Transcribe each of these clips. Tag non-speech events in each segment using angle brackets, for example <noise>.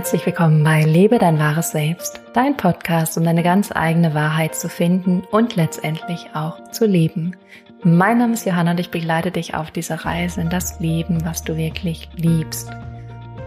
Herzlich willkommen bei Lebe dein wahres Selbst, dein Podcast, um deine ganz eigene Wahrheit zu finden und letztendlich auch zu leben. Mein Name ist Johanna und ich begleite dich auf dieser Reise in das Leben, was du wirklich liebst.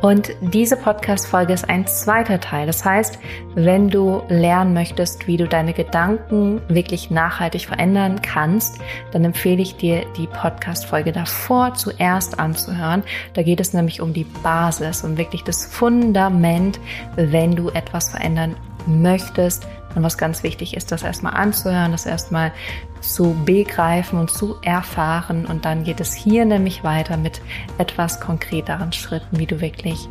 Und diese Podcast-Folge ist ein zweiter Teil. Das heißt, wenn du lernen möchtest, wie du deine Gedanken wirklich nachhaltig verändern kannst, dann empfehle ich dir, die Podcast-Folge davor zuerst anzuhören. Da geht es nämlich um die Basis, um wirklich das Fundament, wenn du etwas verändern möchtest, und was ganz wichtig ist, das erstmal anzuhören, das erstmal zu begreifen und zu erfahren. Und dann geht es hier nämlich weiter mit etwas konkreteren Schritten, wie du wirklich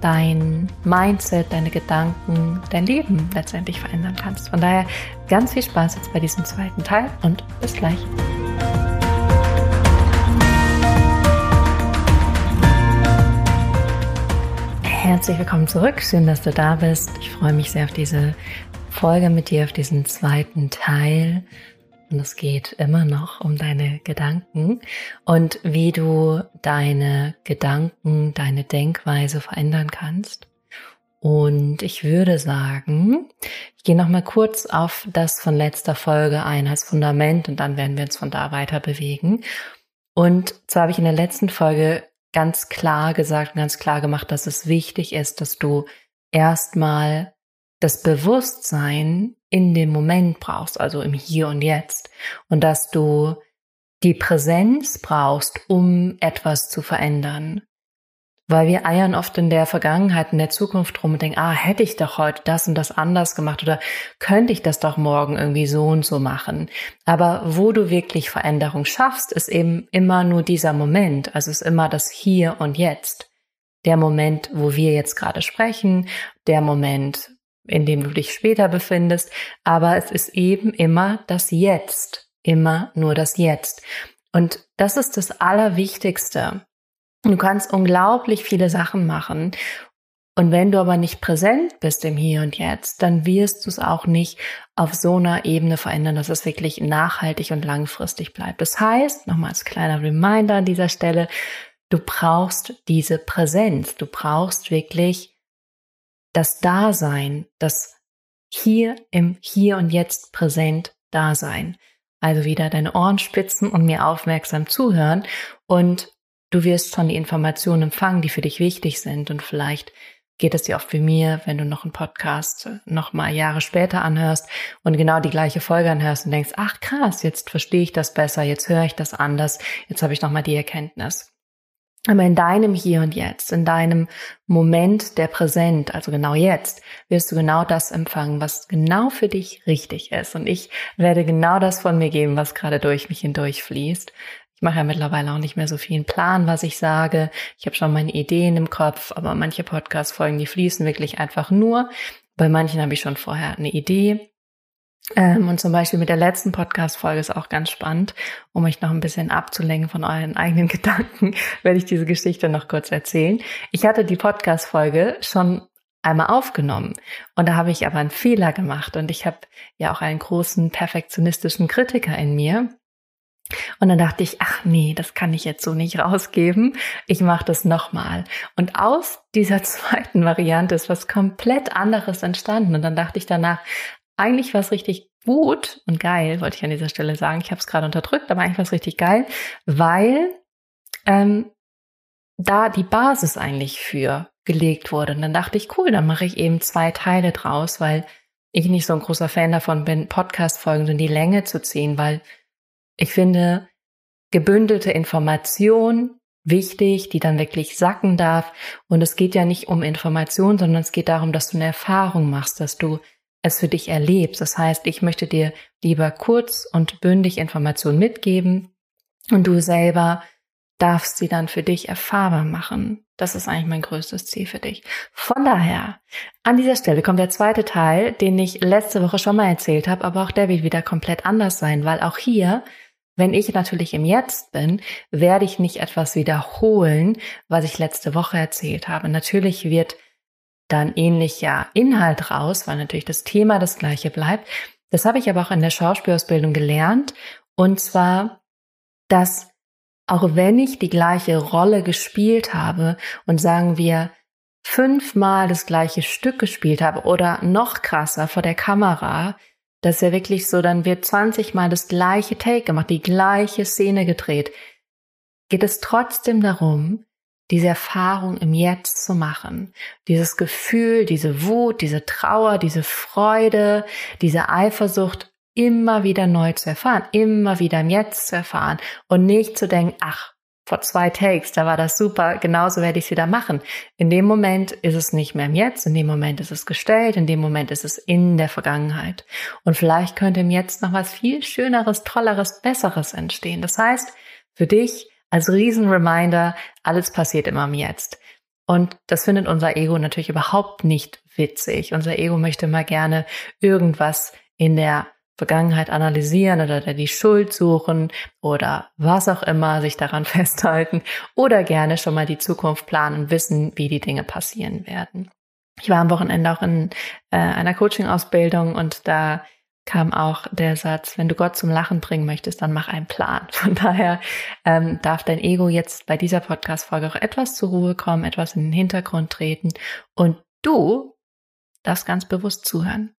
dein Mindset, deine Gedanken, dein Leben letztendlich verändern kannst. Von daher ganz viel Spaß jetzt bei diesem zweiten Teil und bis gleich. Herzlich willkommen zurück. Schön, dass du da bist. Ich freue mich sehr auf diese Folge mit dir auf diesen zweiten Teil. Und es geht immer noch um deine Gedanken und wie du deine Gedanken, deine Denkweise verändern kannst. Und ich würde sagen, ich gehe noch mal kurz auf das von letzter Folge ein als Fundament und dann werden wir uns von da weiter bewegen. Und zwar habe ich in der letzten Folge ganz klar gesagt und ganz klar gemacht, dass es wichtig ist, dass du erstmal das Bewusstsein in dem Moment brauchst, also im Hier und Jetzt. Und dass du die Präsenz brauchst, um etwas zu verändern. Weil wir eiern oft in der Vergangenheit, in der Zukunft rum und denken, ah, hätte ich doch heute das und das anders gemacht oder könnte ich das doch morgen irgendwie so und so machen. Aber wo du wirklich Veränderung schaffst, ist eben immer nur dieser Moment. Also ist immer das Hier und Jetzt. Der Moment, wo wir jetzt gerade sprechen, der Moment, in dem du dich später befindest, aber es ist eben immer das Jetzt, immer nur das Jetzt. Und das ist das Allerwichtigste. Du kannst unglaublich viele Sachen machen. Und wenn du aber nicht präsent bist im Hier und Jetzt, dann wirst du es auch nicht auf so einer Ebene verändern, dass es wirklich nachhaltig und langfristig bleibt. Das heißt, nochmal als kleiner Reminder an dieser Stelle, du brauchst diese Präsenz. Du brauchst wirklich das Dasein, das hier im Hier und Jetzt präsent Dasein. Also wieder deine Ohren spitzen und mir aufmerksam zuhören und du wirst schon die Informationen empfangen, die für dich wichtig sind und vielleicht geht es dir oft wie mir, wenn du noch einen Podcast noch mal Jahre später anhörst und genau die gleiche Folge anhörst und denkst, ach krass, jetzt verstehe ich das besser, jetzt höre ich das anders, jetzt habe ich noch mal die Erkenntnis. Aber in deinem Hier und Jetzt, in deinem Moment der Präsent, also genau jetzt, wirst du genau das empfangen, was genau für dich richtig ist. Und ich werde genau das von mir geben, was gerade durch mich hindurch fließt. Ich mache ja mittlerweile auch nicht mehr so viel einen Plan, was ich sage. Ich habe schon meine Ideen im Kopf, aber manche Podcast-Folgen, die fließen wirklich einfach nur. Bei manchen habe ich schon vorher eine Idee ähm, und zum Beispiel mit der letzten Podcast-Folge ist auch ganz spannend, um euch noch ein bisschen abzulenken von euren eigenen <laughs> Gedanken, werde ich diese Geschichte noch kurz erzählen. Ich hatte die Podcast-Folge schon einmal aufgenommen und da habe ich aber einen Fehler gemacht und ich habe ja auch einen großen perfektionistischen Kritiker in mir. Und dann dachte ich, ach nee, das kann ich jetzt so nicht rausgeben. Ich mache das nochmal. Und aus dieser <laughs> zweiten Variante ist was komplett anderes entstanden. Und dann dachte ich danach, eigentlich war es richtig gut und geil, wollte ich an dieser Stelle sagen. Ich habe es gerade unterdrückt, aber eigentlich war es richtig geil, weil ähm, da die Basis eigentlich für gelegt wurde. Und dann dachte ich, cool, dann mache ich eben zwei Teile draus, weil ich nicht so ein großer Fan davon bin, Podcast-Folgen in die Länge zu ziehen, weil ich finde, gebündelte Information wichtig, die dann wirklich sacken darf. Und es geht ja nicht um Information, sondern es geht darum, dass du eine Erfahrung machst, dass du es für dich erlebst. Das heißt, ich möchte dir lieber kurz und bündig Informationen mitgeben und du selber darfst sie dann für dich erfahrbar machen. Das ist eigentlich mein größtes Ziel für dich. Von daher, an dieser Stelle kommt der zweite Teil, den ich letzte Woche schon mal erzählt habe, aber auch der wird wieder komplett anders sein, weil auch hier, wenn ich natürlich im Jetzt bin, werde ich nicht etwas wiederholen, was ich letzte Woche erzählt habe. Natürlich wird dann ähnlicher Inhalt raus, weil natürlich das Thema das gleiche bleibt. Das habe ich aber auch in der Schauspielausbildung gelernt. Und zwar, dass auch wenn ich die gleiche Rolle gespielt habe und sagen wir fünfmal das gleiche Stück gespielt habe oder noch krasser vor der Kamera, dass ja wirklich so, dann wird 20 Mal das gleiche Take gemacht, die gleiche Szene gedreht, geht es trotzdem darum, diese Erfahrung im Jetzt zu machen. Dieses Gefühl, diese Wut, diese Trauer, diese Freude, diese Eifersucht immer wieder neu zu erfahren, immer wieder im Jetzt zu erfahren und nicht zu denken, ach, vor zwei Takes, da war das super, genauso werde ich es wieder machen. In dem Moment ist es nicht mehr im Jetzt, in dem Moment ist es gestellt, in dem Moment ist es in der Vergangenheit. Und vielleicht könnte im Jetzt noch was viel Schöneres, Tolleres, Besseres entstehen. Das heißt, für dich als Riesenreminder, alles passiert immer im Jetzt. Und das findet unser Ego natürlich überhaupt nicht witzig. Unser Ego möchte immer gerne irgendwas in der Vergangenheit analysieren oder die Schuld suchen oder was auch immer, sich daran <laughs> festhalten oder gerne schon mal die Zukunft planen wissen, wie die Dinge passieren werden. Ich war am Wochenende auch in äh, einer Coaching-Ausbildung und da kam auch der Satz, wenn du Gott zum Lachen bringen möchtest, dann mach einen Plan. <laughs> Von daher ähm, darf dein Ego jetzt bei dieser Podcast-Folge auch etwas zur Ruhe kommen, etwas in den Hintergrund treten und du darfst ganz bewusst zuhören.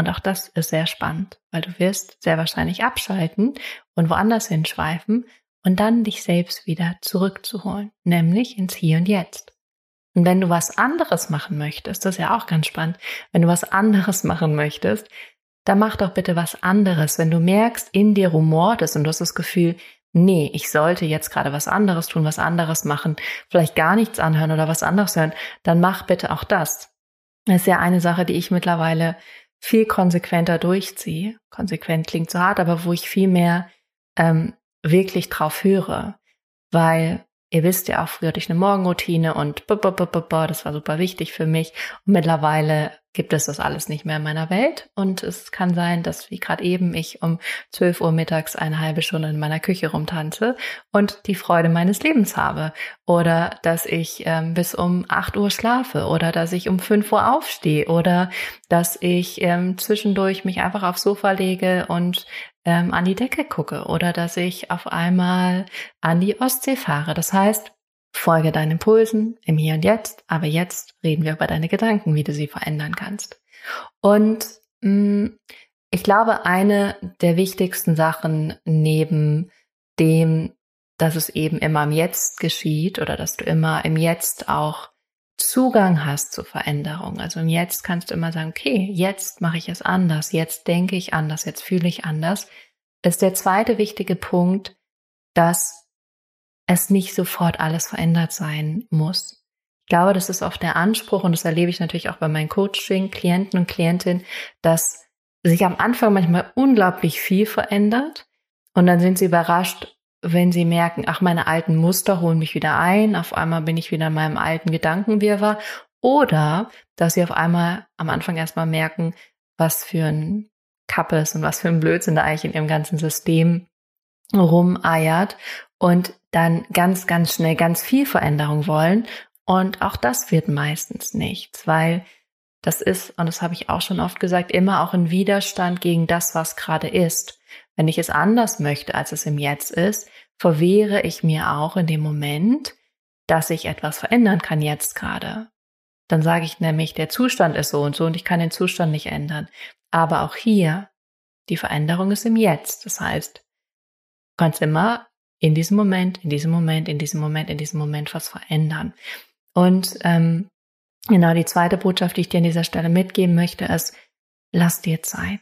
Und auch das ist sehr spannend, weil du wirst sehr wahrscheinlich abschalten und woanders hinschweifen und dann dich selbst wieder zurückzuholen, nämlich ins Hier und Jetzt. Und wenn du was anderes machen möchtest, das ist ja auch ganz spannend, wenn du was anderes machen möchtest, dann mach doch bitte was anderes. Wenn du merkst, in dir rumort es und du hast das Gefühl, nee, ich sollte jetzt gerade was anderes tun, was anderes machen, vielleicht gar nichts anhören oder was anderes hören, dann mach bitte auch das. Das ist ja eine Sache, die ich mittlerweile viel konsequenter durchziehe. Konsequent klingt so hart, aber wo ich viel mehr ähm, wirklich drauf höre. Weil ihr wisst ja auch, früher hatte ich eine Morgenroutine und das war super wichtig für mich. Und mittlerweile gibt es das alles nicht mehr in meiner Welt. Und es kann sein, dass wie gerade eben ich um 12 Uhr mittags eine halbe Stunde in meiner Küche rumtanze und die Freude meines Lebens habe. Oder dass ich ähm, bis um 8 Uhr schlafe oder dass ich um 5 Uhr aufstehe oder dass ich ähm, zwischendurch mich einfach aufs Sofa lege und ähm, an die Decke gucke oder dass ich auf einmal an die Ostsee fahre. Das heißt, Folge deinen Impulsen im Hier und Jetzt, aber jetzt reden wir über deine Gedanken, wie du sie verändern kannst. Und mh, mm, ich glaube, eine der wichtigsten Sachen neben dem, dass es eben immer im Jetzt geschieht oder dass du immer im Jetzt auch Zugang hast zu Veränderung. Also im Jetzt kannst du immer sagen, okay, jetzt mache ich es anders, jetzt denke ich anders, jetzt fühle ich anders, ist der zweite wichtige Punkt, dass es nicht sofort alles verändert sein muss. Ich glaube, das ist oft der Anspruch und das erlebe ich natürlich auch bei meinen Coaching-Klienten und Klientinnen, dass sich am Anfang manchmal unglaublich viel verändert und dann sind sie überrascht, wenn sie merken, ach, meine alten Muster holen mich wieder ein, auf einmal bin ich wieder in meinem alten Gedankenwirrwarr oder dass sie auf einmal am Anfang erstmal merken, was für ein Kappes und was für ein Blödsinn da eigentlich in ihrem ganzen System rumeiert und dann ganz, ganz schnell ganz viel Veränderung wollen. Und auch das wird meistens nichts, weil das ist, und das habe ich auch schon oft gesagt, immer auch ein Widerstand gegen das, was gerade ist. Wenn ich es anders möchte, als es im Jetzt ist, verwehre ich mir auch in dem Moment, dass ich etwas verändern kann jetzt gerade. Dann sage ich nämlich, der Zustand ist so und so und ich kann den Zustand nicht ändern. Aber auch hier, die Veränderung ist im Jetzt. Das heißt, du kannst immer in diesem Moment, in diesem Moment, in diesem Moment, in diesem Moment was verändern. Und ähm, genau die zweite Botschaft, die ich dir an dieser Stelle mitgeben möchte, ist, lass dir Zeit.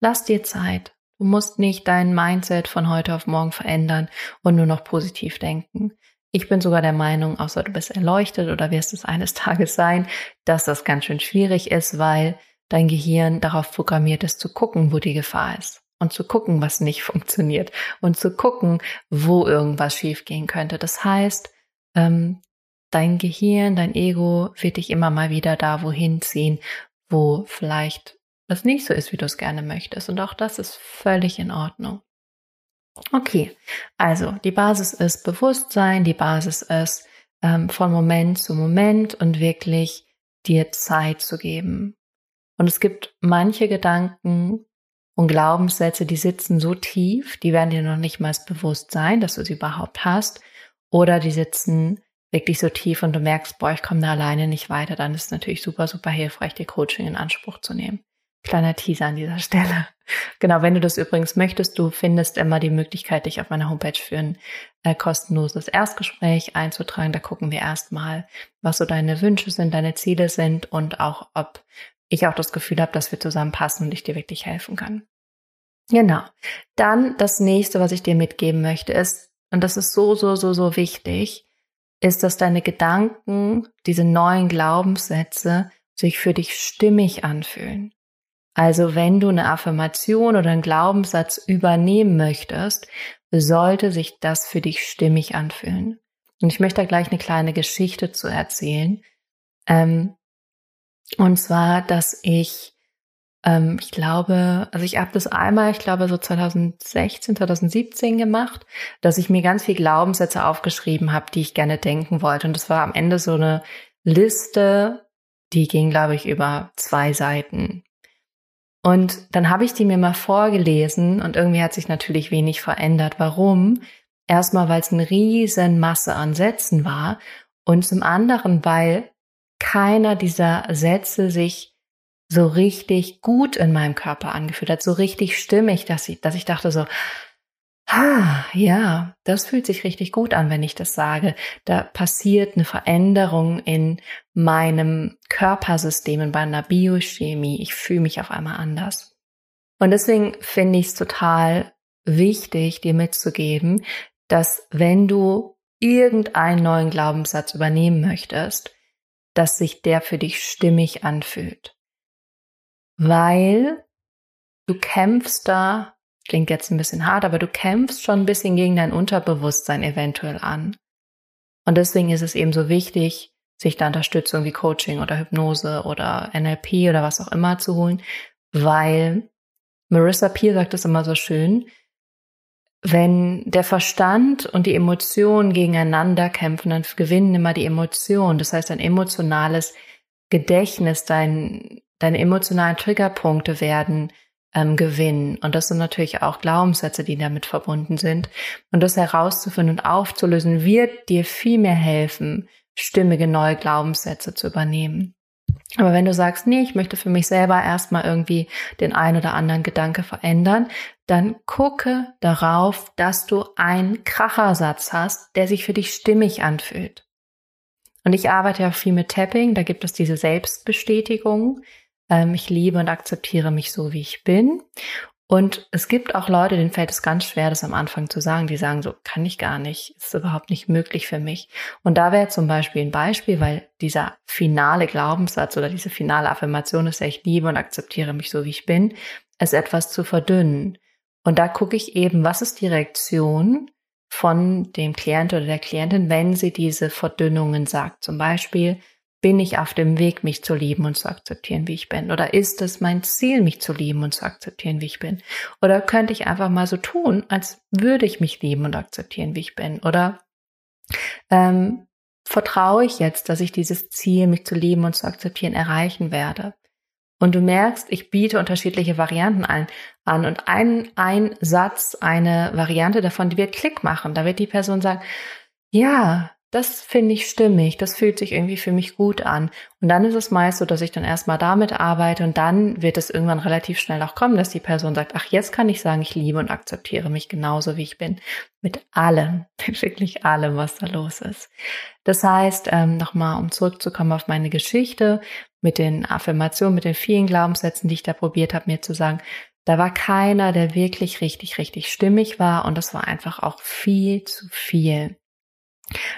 Lass dir Zeit. Du musst nicht dein Mindset von heute auf morgen verändern und nur noch positiv denken. Ich bin sogar der Meinung, außer du bist erleuchtet oder wirst es eines <laughs> Tages sein, dass das ganz schön schwierig ist, weil dein Gehirn darauf programmiert ist zu gucken, wo die Gefahr ist und zu gucken, was nicht <laughs> funktioniert und zu gucken, wo irgendwas schiefgehen könnte. Das heißt, ähm, dein Gehirn, dein Ego wird dich immer mal wieder da wohin ziehen, wo vielleicht es nicht so ist, wie du es gerne möchtest. Und auch das ist völlig in Ordnung. Okay, also die Basis ist Bewusstsein, die Basis ist ähm, von Moment zu Moment und wirklich dir Zeit zu geben. Und es gibt manche Gedanken, und Glaubenssätze, die sitzen so tief, die werden dir noch nicht mal bewusst sein, dass du sie überhaupt hast. Oder die sitzen wirklich so tief und du merkst, boah, ich komme da alleine nicht weiter, dann ist es natürlich super, super hilfreich, dir Coaching in Anspruch zu nehmen. Kleiner Teaser an dieser Stelle. Genau, wenn du das übrigens möchtest, du findest immer die Möglichkeit, dich auf meiner Homepage für ein äh, kostenloses Erstgespräch einzutragen. Da gucken wir erstmal, was so deine Wünsche sind, deine Ziele sind und auch, ob ich auch das Gefühl habe, dass wir zusammenpassen und ich dir wirklich helfen kann. Genau. Dann das nächste, was ich dir mitgeben möchte, ist, und das ist so, so, so, so wichtig, ist, dass deine Gedanken, diese neuen Glaubenssätze sich für dich stimmig anfühlen. Also wenn du eine Affirmation oder einen Glaubenssatz übernehmen möchtest, sollte sich das für dich stimmig anfühlen. Und ich möchte da gleich eine kleine Geschichte zu erzählen. Ähm, und zwar, dass ich, ähm, ich glaube, also ich habe das einmal, ich glaube so 2016, 2017 gemacht, dass ich mir ganz viel Glaubenssätze aufgeschrieben habe, die ich gerne denken wollte. Und das war am Ende so eine Liste, die ging, glaube ich, über zwei Seiten. Und dann habe ich die mir mal vorgelesen und irgendwie hat sich natürlich wenig verändert. Warum? Erstmal, weil es eine riesen Masse an Sätzen war und zum anderen, weil keiner dieser Sätze sich so richtig gut in meinem Körper angefühlt hat, so richtig stimmig, dass ich, dass ich dachte so, ah, ja, das fühlt sich richtig gut an, wenn ich das sage. Da passiert eine Veränderung in meinem Körpersystem, in meiner Biochemie. Ich fühle mich auf einmal anders. Und deswegen finde ich es total wichtig, dir mitzugeben, dass wenn du irgendeinen neuen Glaubenssatz übernehmen möchtest, dass sich der für dich stimmig anfühlt. Weil du kämpfst da, klingt jetzt ein bisschen hart, aber du kämpfst schon ein bisschen gegen dein Unterbewusstsein eventuell an. Und deswegen ist es eben so wichtig, sich da Unterstützung wie Coaching oder Hypnose oder NLP oder was auch immer zu holen, weil Marissa Peer sagt es immer so schön, wenn der Verstand und die Emotionen gegeneinander kämpfen, dann gewinnen immer die Emotionen. Das heißt, ein emotionales Gedächtnis, dein, deine emotionalen Triggerpunkte werden ähm, gewinnen. Und das sind natürlich auch Glaubenssätze, die damit verbunden sind. Und das herauszufinden und aufzulösen, wird dir viel mehr helfen, stimmige neue Glaubenssätze zu übernehmen. Aber wenn du sagst, nee, ich möchte für mich selber erstmal irgendwie den ein oder anderen Gedanke verändern, dann gucke darauf, dass du einen Krachersatz hast, der sich für dich stimmig anfühlt. Und ich arbeite ja viel mit Tapping, da gibt es diese Selbstbestätigung. Ähm, ich liebe und akzeptiere mich so, wie ich bin. Und es gibt auch Leute, denen fällt es ganz schwer, das am Anfang zu sagen. Die sagen so, kann ich gar nicht, ist überhaupt nicht möglich für mich. Und da wäre zum Beispiel ein Beispiel, weil dieser finale Glaubenssatz oder diese finale Affirmation ist ja, ich liebe und akzeptiere mich so, wie ich bin, es etwas zu verdünnen. Und da gucke ich eben, was ist die Reaktion von dem Klient oder der Klientin, wenn sie diese Verdünnungen sagt. Zum Beispiel, bin ich auf dem Weg, mich zu lieben und zu akzeptieren, wie ich bin? Oder ist es mein Ziel, mich zu lieben und zu akzeptieren, wie ich bin? Oder könnte ich einfach mal so tun, als würde ich mich lieben und akzeptieren, wie ich bin? Oder ähm, vertraue ich jetzt, dass ich dieses Ziel, mich zu lieben und zu akzeptieren, erreichen werde? Und du merkst, ich biete unterschiedliche Varianten ein, an und ein, ein Satz, eine Variante davon, die wird Klick machen. Da wird die Person sagen, ja, das finde ich stimmig, das fühlt sich irgendwie für mich gut an. Und dann ist es meist so, dass ich dann erstmal damit arbeite und dann wird es irgendwann relativ schnell auch kommen, dass die Person sagt, ach, jetzt kann ich sagen, ich liebe und akzeptiere mich genauso, wie ich bin. Mit allem, <laughs> wirklich allem, was da los ist. Das heißt, ähm, nochmal, um zurückzukommen auf meine Geschichte mit den Affirmationen, mit den vielen Glaubenssätzen, die ich da probiert habe, mir zu sagen, da war keiner, der wirklich richtig, richtig stimmig war und das war einfach auch viel zu viel.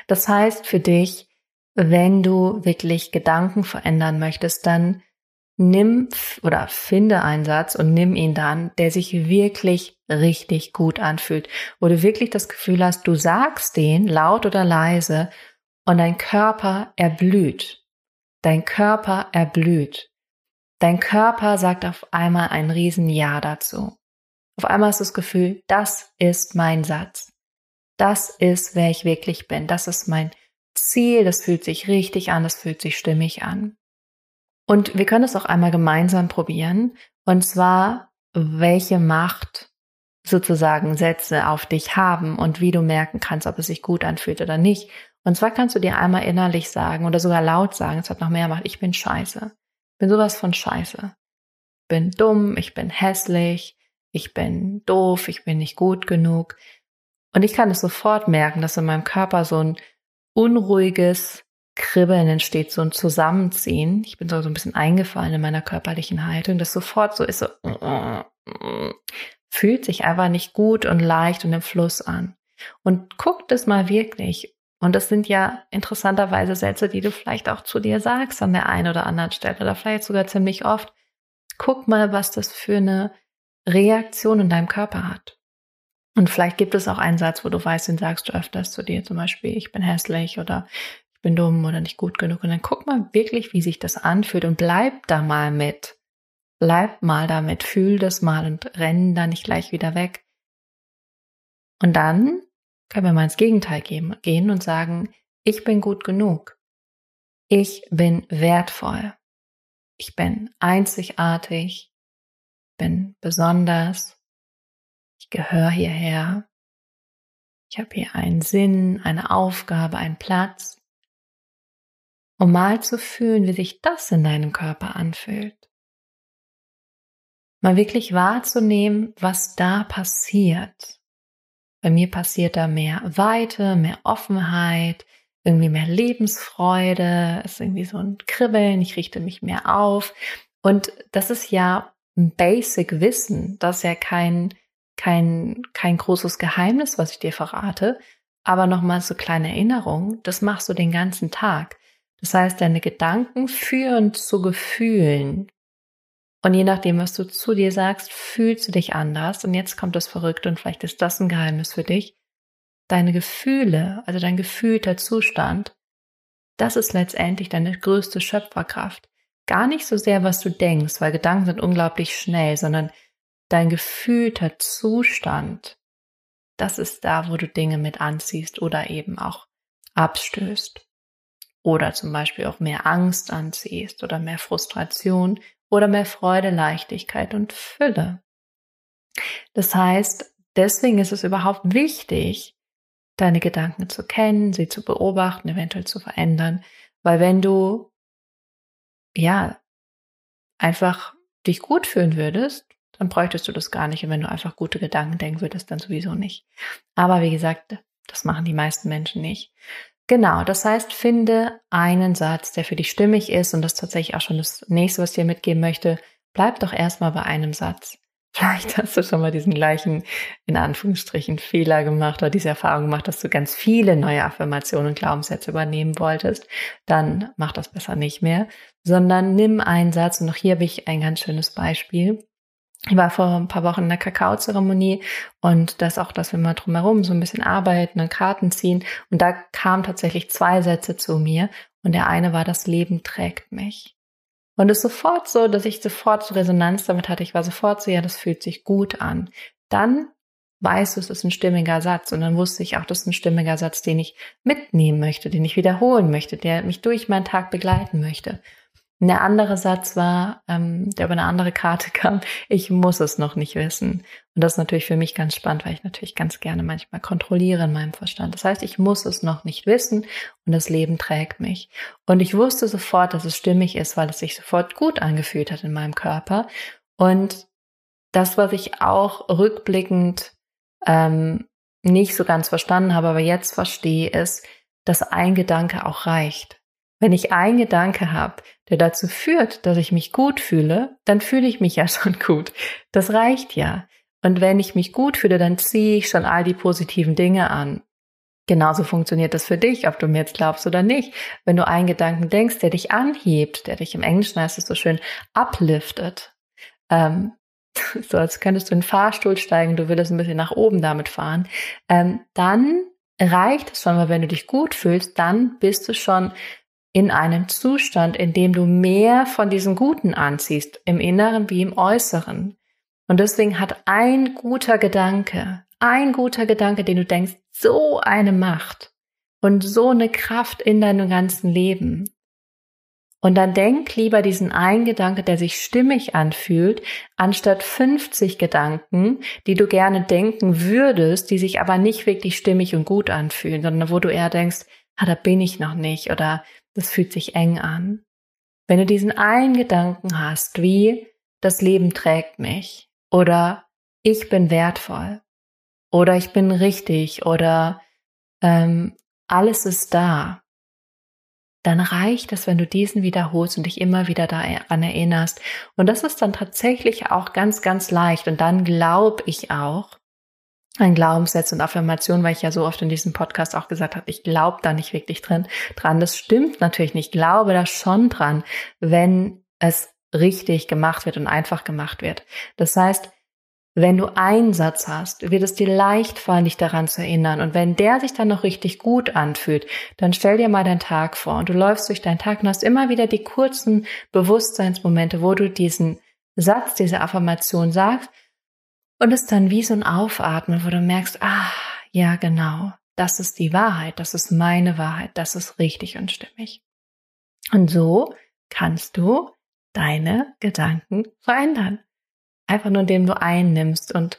Das heißt für dich, wenn du wirklich Gedanken verändern möchtest, dann nimm oder finde einen Satz und nimm ihn dann, der sich wirklich richtig gut anfühlt, wo du wirklich das Gefühl hast, du sagst den laut oder leise und dein Körper erblüht. Dein Körper erblüht. Dein Körper sagt auf einmal ein riesen Ja dazu. Auf einmal hast du das Gefühl, das ist mein Satz das ist, wer ich wirklich bin. Das ist mein Ziel. Das fühlt sich richtig an. Das fühlt sich stimmig an. Und wir können es auch einmal gemeinsam probieren. Und zwar, welche Macht sozusagen Sätze auf dich haben und wie du merken kannst, ob es sich gut anfühlt oder nicht. Und zwar kannst du dir einmal innerlich sagen oder sogar laut sagen, es hat noch mehr gemacht, ich bin scheiße. Ich bin sowas von scheiße. Ich bin dumm, ich bin hässlich, ich bin doof, ich bin nicht gut genug. Und ich kann es sofort merken, dass in meinem Körper so ein unruhiges Kribbeln entsteht, so ein Zusammenziehen. Ich bin so, ein bisschen eingefallen in meiner körperlichen Haltung, das sofort so ist, so, fühlt sich einfach nicht gut und leicht und im Fluss an. Und guck das mal wirklich. Und das sind ja interessanterweise Sätze, die du vielleicht auch zu dir sagst an der einen oder anderen Stelle oder vielleicht sogar ziemlich oft. Guck mal, was das für eine Reaktion in deinem Körper hat. Und vielleicht gibt es auch einen Satz, wo du weißt, den sagst du öfters zu dir, zum Beispiel, ich bin hässlich oder ich bin dumm oder nicht gut genug. Und dann guck mal wirklich, wie sich das anfühlt und bleib da mal mit. Bleib mal damit, fühl das mal und renn da nicht gleich wieder weg. Und dann können wir mal ins Gegenteil gehen und sagen, ich bin gut genug. Ich bin wertvoll. Ich bin einzigartig. Bin besonders. Ich gehöre hierher. Ich habe hier einen Sinn, eine Aufgabe, einen Platz. Um mal zu fühlen, wie sich das in deinem Körper anfühlt. Mal wirklich wahrzunehmen, was da passiert. Bei mir passiert da mehr Weite, mehr Offenheit, irgendwie mehr Lebensfreude, ist irgendwie so ein Kribbeln, ich richte mich mehr auf. Und das ist ja ein Basic Wissen, das ist ja kein kein, kein großes Geheimnis, was ich dir verrate, aber nochmal so kleine Erinnerung, das machst du den ganzen Tag. Das heißt, deine Gedanken führen zu Gefühlen. Und je nachdem, was du zu dir sagst, fühlst du dich anders. Und jetzt kommt das Verrückte und vielleicht ist das ein Geheimnis für dich. Deine Gefühle, also dein gefühlter Zustand, das ist letztendlich deine größte Schöpferkraft. Gar nicht so sehr, was du denkst, weil Gedanken sind unglaublich schnell, sondern dein gefühlter Zustand, das ist da, wo du Dinge mit anziehst oder eben auch abstößt. Oder zum Beispiel auch mehr Angst anziehst oder mehr Frustration oder mehr Freude, Leichtigkeit und Fülle. Das heißt, deswegen ist es überhaupt wichtig, deine Gedanken zu kennen, sie zu beobachten, eventuell zu verändern, weil wenn du, ja, einfach dich gut fühlen würdest, dann bräuchtest du das gar nicht. Und wenn du einfach gute Gedanken denken würdest, dann sowieso nicht. Aber wie gesagt, das machen die meisten Menschen nicht. Genau, das heißt, finde einen Satz, der für dich stimmig ist und das ist tatsächlich auch schon das nächste, was ich dir mitgeben möchte. Bleib doch erstmal bei einem Satz. <laughs> Vielleicht hast du schon mal diesen gleichen, in Anführungsstrichen, Fehler gemacht oder diese Erfahrung gemacht, dass du ganz viele neue Affirmationen und Glaubenssätze übernehmen wolltest. Dann mach das besser nicht mehr, sondern nimm einen Satz und auch hier habe ich ein ganz schönes Beispiel. Ich war vor ein paar Wochen in der Kakaozeremonie und das auch, dass wir mal drumherum so ein bisschen arbeiten und Karten ziehen. Und da kamen tatsächlich zwei Sätze zu mir und der eine war, das Leben trägt mich. Und es ist sofort so, dass ich sofort so Resonanz damit hatte. Ich war sofort so, ja, das fühlt sich gut an. Dann weißt du, es ist ein stimmiger Satz. Und dann wusste ich auch, das ist ein stimmiger Satz, den ich mitnehmen möchte, den ich wiederholen möchte, der mich durch meinen Tag begleiten möchte. Der andere Satz war, ähm, der über eine andere Karte <laughs> kam, ich muss es noch nicht wissen. Und das ist natürlich für mich ganz spannend, weil ich natürlich ganz gerne manchmal kontrolliere in meinem Verstand. Das heißt, ich muss es noch nicht wissen und das Leben trägt mich. Und ich wusste sofort, dass es stimmig ist, weil es sich sofort gut angefühlt hat in meinem Körper. Und das, was ich auch rückblickend ähm, nicht so ganz verstanden habe, aber jetzt verstehe, ist, dass ein Gedanke auch reicht. Wenn ich einen Gedanke habe, der dazu führt, dass ich mich gut fühle, dann fühle ich mich ja <laughs> schon gut. Das reicht ja. Und wenn ich mich gut fühle, dann ziehe ich schon all die positiven Dinge an. Genauso funktioniert das für dich, ob du mir jetzt glaubst oder nicht. Wenn du einen Gedanken denkst, der dich anhebt, der dich im Englischen heißt es so schön, upliftet, ähm, <laughs> so als könntest du in den Fahrstuhl steigen, du würdest ein bisschen nach oben damit fahren, ähm, dann reicht es schon, weil wenn du dich gut fühlst, dann bist du schon in einem Zustand, in dem du mehr von diesem Guten anziehst, im Inneren wie im Äußeren. Und deswegen hat ein guter Gedanke, ein guter Gedanke, den du denkst, so eine Macht und so eine Kraft in deinem ganzen Leben. Und dann denk lieber diesen einen Gedanke, der sich stimmig anfühlt, anstatt 50 Gedanken, die du gerne denken würdest, die sich aber nicht wirklich stimmig und gut anfühlen, sondern wo du eher denkst, ah, da bin ich noch nicht oder das fühlt sich eng an. Wenn du diesen einen Gedanken hast, wie das Leben trägt mich oder ich bin wertvoll oder ich bin richtig oder ähm, alles ist da, dann reicht es, wenn du diesen wiederholst und dich immer wieder daran erinnerst. Und das ist dann tatsächlich auch ganz, ganz leicht. Und dann glaube ich auch, ein Glaubenssatz und Affirmation, weil ich ja so oft in diesem Podcast auch gesagt habe, ich glaube da nicht wirklich drin dran. Das stimmt natürlich nicht. Ich glaube da schon dran, wenn es richtig gemacht wird und einfach gemacht wird. Das heißt, wenn du einen Satz hast, wird es dir leicht fallen, dich daran zu erinnern. Und wenn der sich dann noch richtig gut anfühlt, dann stell dir mal deinen Tag vor und du läufst durch deinen Tag und hast immer wieder die kurzen Bewusstseinsmomente, wo du diesen Satz, diese Affirmation sagst und es dann wie so ein Aufatmen, wo du merkst, ah, ja, genau, das ist die Wahrheit, das ist meine Wahrheit, das ist richtig und stimmig. Und so kannst du deine Gedanken verändern. Einfach nur, indem du einnimmst und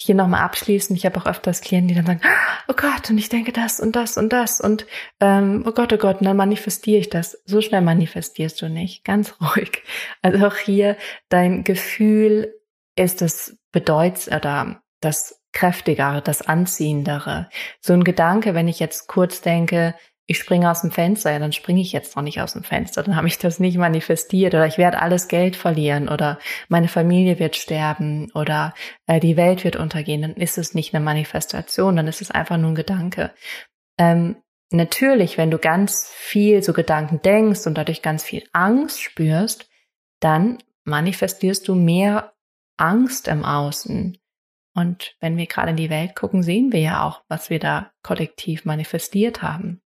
hier nochmal abschließen. Ich habe auch öfters Klienten, die dann sagen, oh Gott, und ich denke das und das und das und ähm, oh Gott, oh Gott, und dann manifestiere ich das. So schnell manifestierst du nicht. Ganz <laughs> ruhig. Also auch hier dein Gefühl ist das Bedeutz oder das kräftigere, das anziehendere. So ein Gedanke, wenn ich jetzt kurz denke, ich springe aus dem Fenster, ja, dann springe ich jetzt noch nicht aus dem Fenster, dann habe ich das nicht manifestiert oder ich werde alles Geld verlieren oder meine Familie wird sterben oder äh, die Welt wird untergehen, dann ist es nicht eine Manifestation, dann ist es einfach nur ein Gedanke. Ähm, natürlich, wenn du ganz viel so Gedanken denkst und dadurch ganz viel Angst spürst, dann manifestierst du mehr Angst im Außen. Und wenn wir gerade in die Welt gucken, sehen wir ja auch, was wir da kollektiv manifestiert haben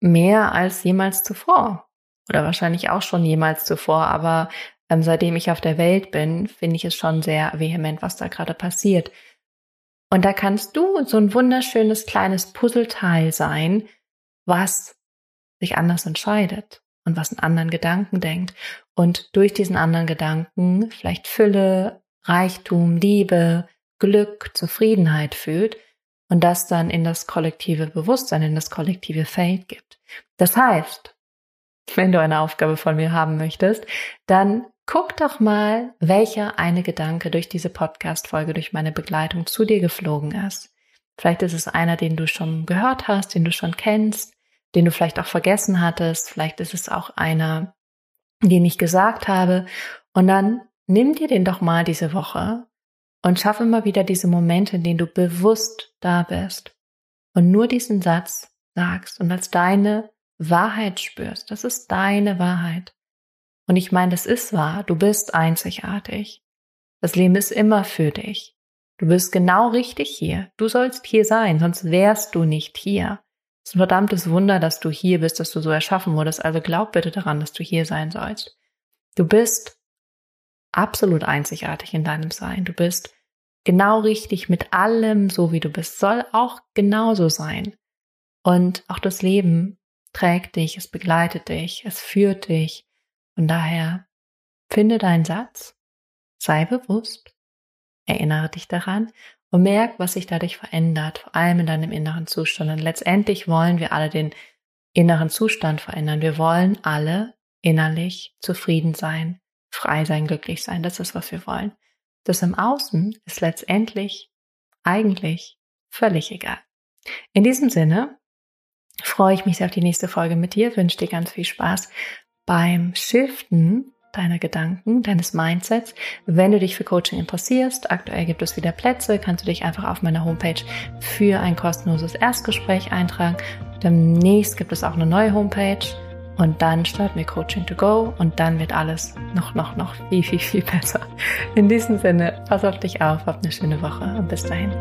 mehr als jemals zuvor. Oder wahrscheinlich auch schon jemals zuvor, aber ähm, seitdem ich auf der Welt bin, finde ich es schon sehr vehement, was da gerade passiert. Und da kannst du so ein wunderschönes kleines Puzzleteil sein, was sich anders entscheidet und was einen anderen Gedanken denkt und durch diesen anderen Gedanken vielleicht Fülle, Reichtum, Liebe, Glück, Zufriedenheit fühlt und das dann in das kollektive Bewusstsein, in das kollektive Feld gibt. Das heißt, wenn du eine Aufgabe von mir haben möchtest, dann guck doch mal, welcher eine Gedanke durch diese Podcast-Folge, durch meine Begleitung zu dir geflogen ist. Vielleicht ist es einer, den du schon gehört hast, den du schon kennst, den du vielleicht auch vergessen hattest. Vielleicht ist es auch einer, den ich gesagt habe. Und dann nimm dir den doch mal diese Woche und schaff immer wieder diese Momente, in denen du bewusst da bist und nur diesen Satz sagst und als deine Wahrheit spürst. Das ist deine Wahrheit. Und ich meine, das ist wahr. Du bist einzigartig. Das Leben ist immer für dich. Du bist genau richtig hier. Du sollst hier sein, sonst wärst du nicht hier. Es ist ein verdammtes Wunder, dass du hier bist, dass du so erschaffen wurdest. Also glaub bitte daran, dass du hier sein sollst. Du bist absolut einzigartig in deinem Sein. Du bist genau richtig mit allem, so wie du bist, soll auch genauso sein. Und auch das Leben trägt dich, es begleitet dich, es führt dich. Von daher finde deinen Satz, sei bewusst, erinnere dich daran und merk, was sich dadurch verändert, vor allem in deinem inneren Zustand. Und letztendlich wollen wir alle den inneren Zustand verändern. Wir wollen alle innerlich zufrieden sein, frei sein, glücklich sein. Das ist, was wir wollen. Das im Außen ist letztendlich eigentlich völlig egal. In diesem Sinne freue ich mich sehr auf die nächste Folge mit dir, wünsche dir ganz viel Spaß beim Shiften deiner Gedanken, deines Mindsets. Wenn du dich für Coaching interessierst, aktuell gibt es wieder Plätze, kannst du dich einfach auf meiner Homepage für ein kostenloses Erstgespräch eintragen. Demnächst gibt es auch eine neue Homepage und dann starten wir Coaching to Go und dann wird alles noch, noch, noch viel, viel, viel besser. In diesem Sinne, pass auf dich auf, hab eine schöne Woche und bis dahin.